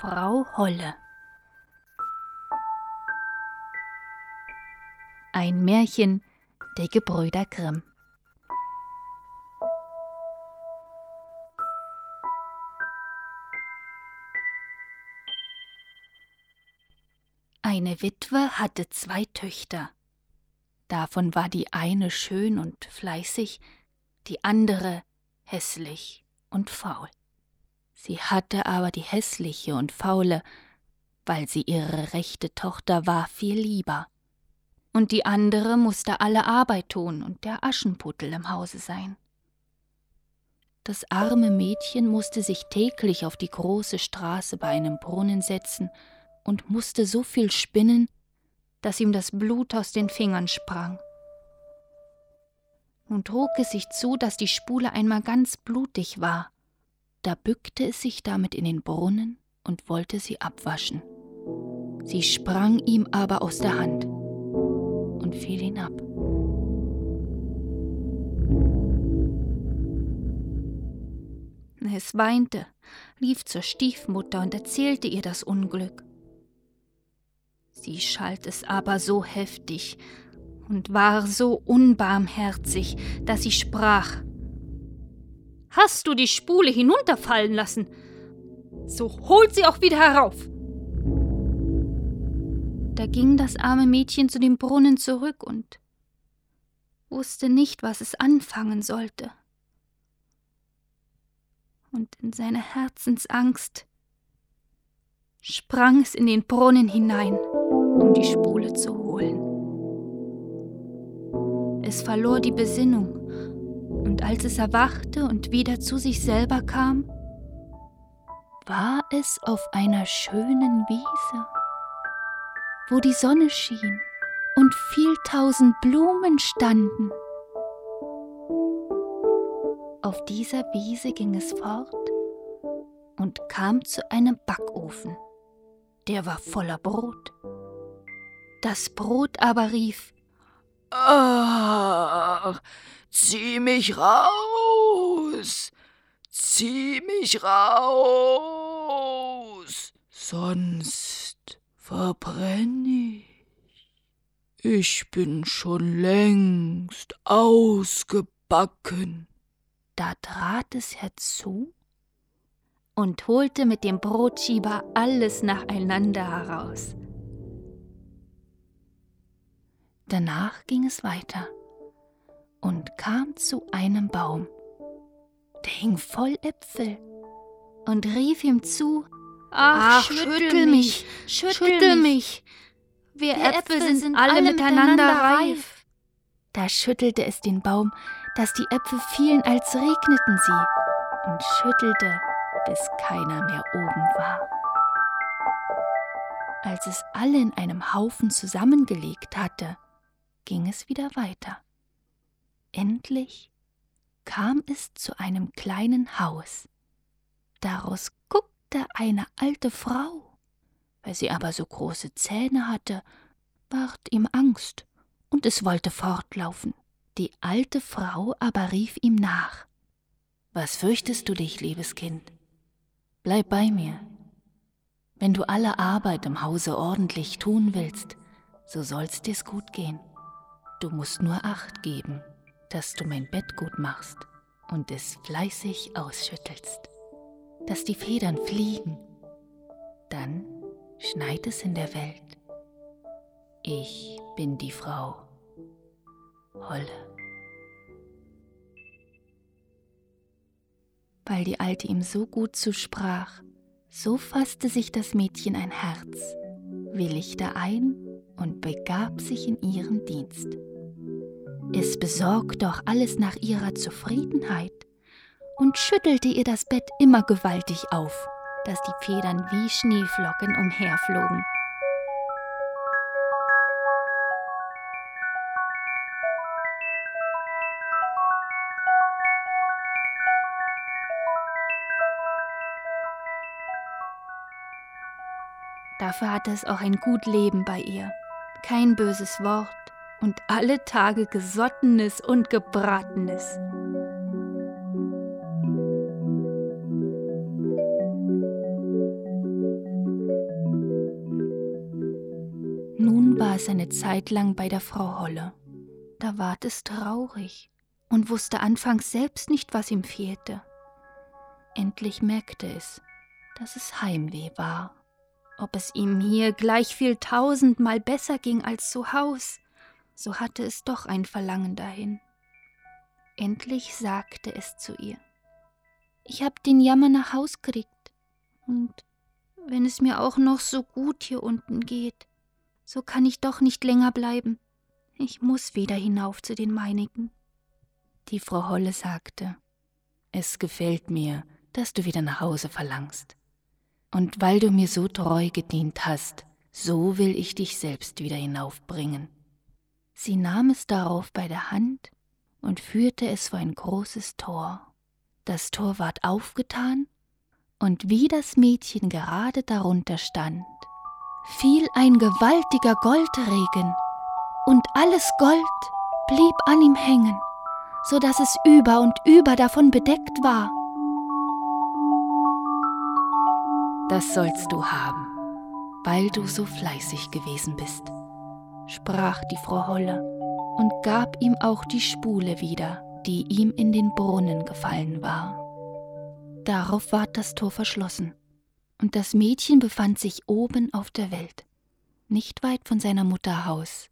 Frau Holle Ein Märchen der Gebrüder Grimm Eine Witwe hatte zwei Töchter. Davon war die eine schön und fleißig, die andere hässlich und faul. Sie hatte aber die hässliche und faule, weil sie ihre rechte Tochter war, viel lieber. Und die andere musste alle Arbeit tun und der Aschenputtel im Hause sein. Das arme Mädchen musste sich täglich auf die große Straße bei einem Brunnen setzen und musste so viel spinnen, dass ihm das Blut aus den Fingern sprang. Nun trug es sich zu, dass die Spule einmal ganz blutig war. Da bückte es sich damit in den Brunnen und wollte sie abwaschen. Sie sprang ihm aber aus der Hand und fiel hinab. Es weinte, lief zur Stiefmutter und erzählte ihr das Unglück. Sie schalt es aber so heftig und war so unbarmherzig, dass sie sprach Hast du die Spule hinunterfallen lassen? So holt sie auch wieder herauf. Da ging das arme Mädchen zu dem Brunnen zurück und wusste nicht, was es anfangen sollte. Und in seiner Herzensangst sprang es in den Brunnen hinein, um die Spule zu holen. Es verlor die Besinnung und als es erwachte und wieder zu sich selber kam, war es auf einer schönen Wiese, wo die Sonne schien und viel tausend Blumen standen. Auf dieser Wiese ging es fort und kam zu einem Backofen. Der war voller Brot. Das Brot aber rief Ah, zieh mich raus, zieh mich raus, sonst verbrenn ich. Ich bin schon längst ausgebacken. Da trat es herzu und holte mit dem Brotschieber alles nacheinander heraus. Danach ging es weiter und kam zu einem Baum. Der hing voll Äpfel und rief ihm zu: Ach, Ach schüttel mich, schüttel mich. Wir Äpfel, Äpfel sind alle miteinander reif. Da schüttelte es den Baum, dass die Äpfel fielen, als regneten sie, und schüttelte, bis keiner mehr oben war. Als es alle in einem Haufen zusammengelegt hatte, ging es wieder weiter. Endlich kam es zu einem kleinen Haus. Daraus guckte eine alte Frau. Weil sie aber so große Zähne hatte, ward ihm Angst, und es wollte fortlaufen. Die alte Frau aber rief ihm nach. Was fürchtest du dich, liebes Kind? Bleib bei mir. Wenn du alle Arbeit im Hause ordentlich tun willst, so soll's dir's gut gehen. Du musst nur Acht geben, dass du mein Bett gut machst und es fleißig ausschüttelst, dass die Federn fliegen. Dann schneit es in der Welt. Ich bin die Frau Holle. Weil die Alte ihm so gut zusprach, so fasste sich das Mädchen ein Herz, willigte ein und begab sich in ihren Dienst. Es besorgte auch alles nach ihrer Zufriedenheit und schüttelte ihr das Bett immer gewaltig auf, dass die Federn wie Schneeflocken umherflogen. Dafür hatte es auch ein gut Leben bei ihr, kein böses Wort, und alle Tage Gesottenes und Gebratenes. Nun war es eine Zeit lang bei der Frau Holle. Da ward es traurig und wusste anfangs selbst nicht, was ihm fehlte. Endlich merkte es, dass es Heimweh war. Ob es ihm hier gleich viel tausendmal besser ging als zu Haus, so hatte es doch ein Verlangen dahin. Endlich sagte es zu ihr: Ich hab den Jammer nach Haus kriegt, und wenn es mir auch noch so gut hier unten geht, so kann ich doch nicht länger bleiben. Ich muss wieder hinauf zu den meinigen. Die Frau Holle sagte: Es gefällt mir, dass du wieder nach Hause verlangst. Und weil du mir so treu gedient hast, so will ich dich selbst wieder hinaufbringen. Sie nahm es darauf bei der Hand und führte es vor ein großes Tor. Das Tor ward aufgetan, und wie das Mädchen gerade darunter stand, fiel ein gewaltiger Goldregen, und alles Gold blieb an ihm hängen, so dass es über und über davon bedeckt war. Das sollst du haben, weil du so fleißig gewesen bist, sprach die Frau Holle und gab ihm auch die Spule wieder, die ihm in den Brunnen gefallen war. Darauf ward das Tor verschlossen, und das Mädchen befand sich oben auf der Welt, nicht weit von seiner Mutter Haus.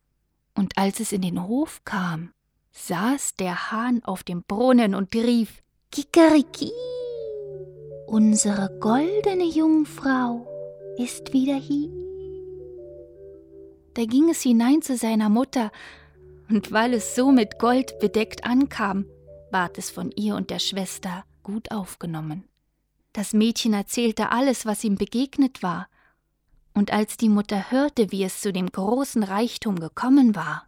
Und als es in den Hof kam, saß der Hahn auf dem Brunnen und rief Kikeriki. Unsere goldene Jungfrau ist wieder hier. Da ging es hinein zu seiner Mutter, und weil es so mit Gold bedeckt ankam, ward es von ihr und der Schwester gut aufgenommen. Das Mädchen erzählte alles, was ihm begegnet war, und als die Mutter hörte, wie es zu dem großen Reichtum gekommen war,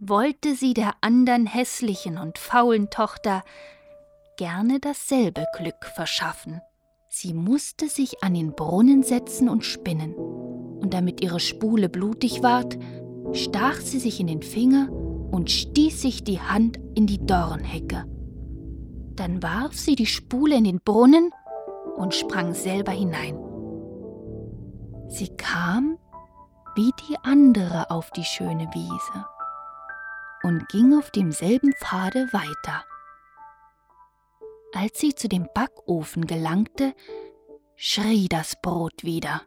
wollte sie der andern hässlichen und faulen Tochter gerne dasselbe Glück verschaffen. Sie musste sich an den Brunnen setzen und spinnen, und damit ihre Spule blutig ward, stach sie sich in den Finger und stieß sich die Hand in die Dornhecke. Dann warf sie die Spule in den Brunnen und sprang selber hinein. Sie kam wie die andere auf die schöne Wiese und ging auf demselben Pfade weiter. Als sie zu dem Backofen gelangte, schrie das Brot wieder.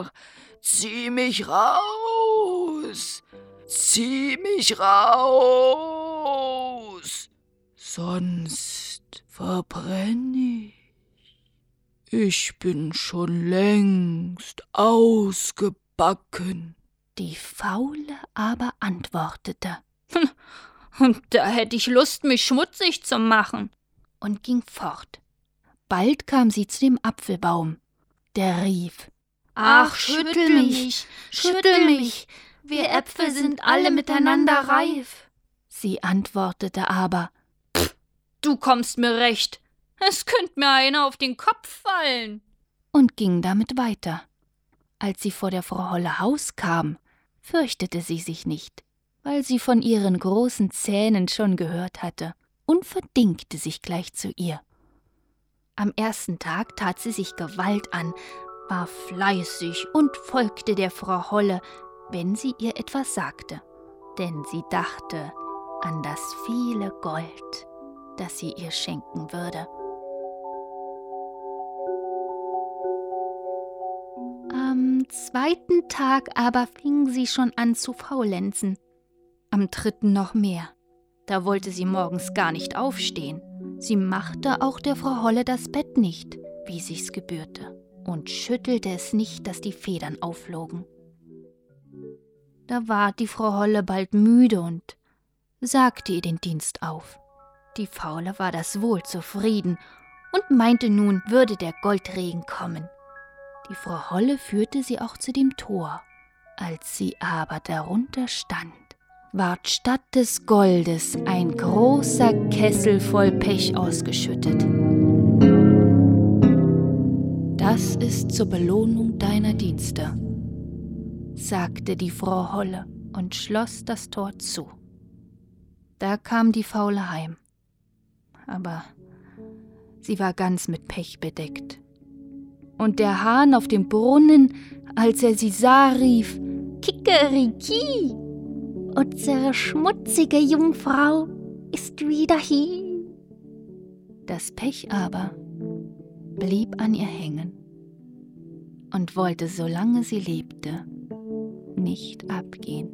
Ach, zieh mich raus, zieh mich raus, sonst verbrenn ich. Ich bin schon längst ausgebacken. Die Faule aber antwortete. Und da hätte ich Lust, mich schmutzig zu machen. Und ging fort. Bald kam sie zu dem Apfelbaum. Der rief: Ach, schüttel mich, schüttel mich, wir Äpfel sind alle miteinander reif. Sie antwortete aber: Pff, du kommst mir recht, es könnte mir einer auf den Kopf fallen. Und ging damit weiter. Als sie vor der Frau Holle Haus kam, fürchtete sie sich nicht weil sie von ihren großen Zähnen schon gehört hatte, und verdingte sich gleich zu ihr. Am ersten Tag tat sie sich Gewalt an, war fleißig und folgte der Frau Holle, wenn sie ihr etwas sagte, denn sie dachte an das viele Gold, das sie ihr schenken würde. Am zweiten Tag aber fing sie schon an zu faulenzen am dritten noch mehr. Da wollte sie morgens gar nicht aufstehen. Sie machte auch der Frau Holle das Bett nicht, wie sich's gebührte, und schüttelte es nicht, dass die Federn aufflogen. Da ward die Frau Holle bald müde und sagte ihr den Dienst auf. Die Faule war das wohl zufrieden und meinte nun, würde der Goldregen kommen. Die Frau Holle führte sie auch zu dem Tor. Als sie aber darunter stand, ward statt des Goldes ein großer Kessel voll Pech ausgeschüttet. Das ist zur Belohnung deiner Dienste, sagte die Frau Holle und schloss das Tor zu. Da kam die Faule heim, aber sie war ganz mit Pech bedeckt. Und der Hahn auf dem Brunnen, als er sie sah, rief Kikeriki! Unsere schmutzige Jungfrau ist wieder hier. Das Pech aber blieb an ihr hängen und wollte, solange sie lebte, nicht abgehen.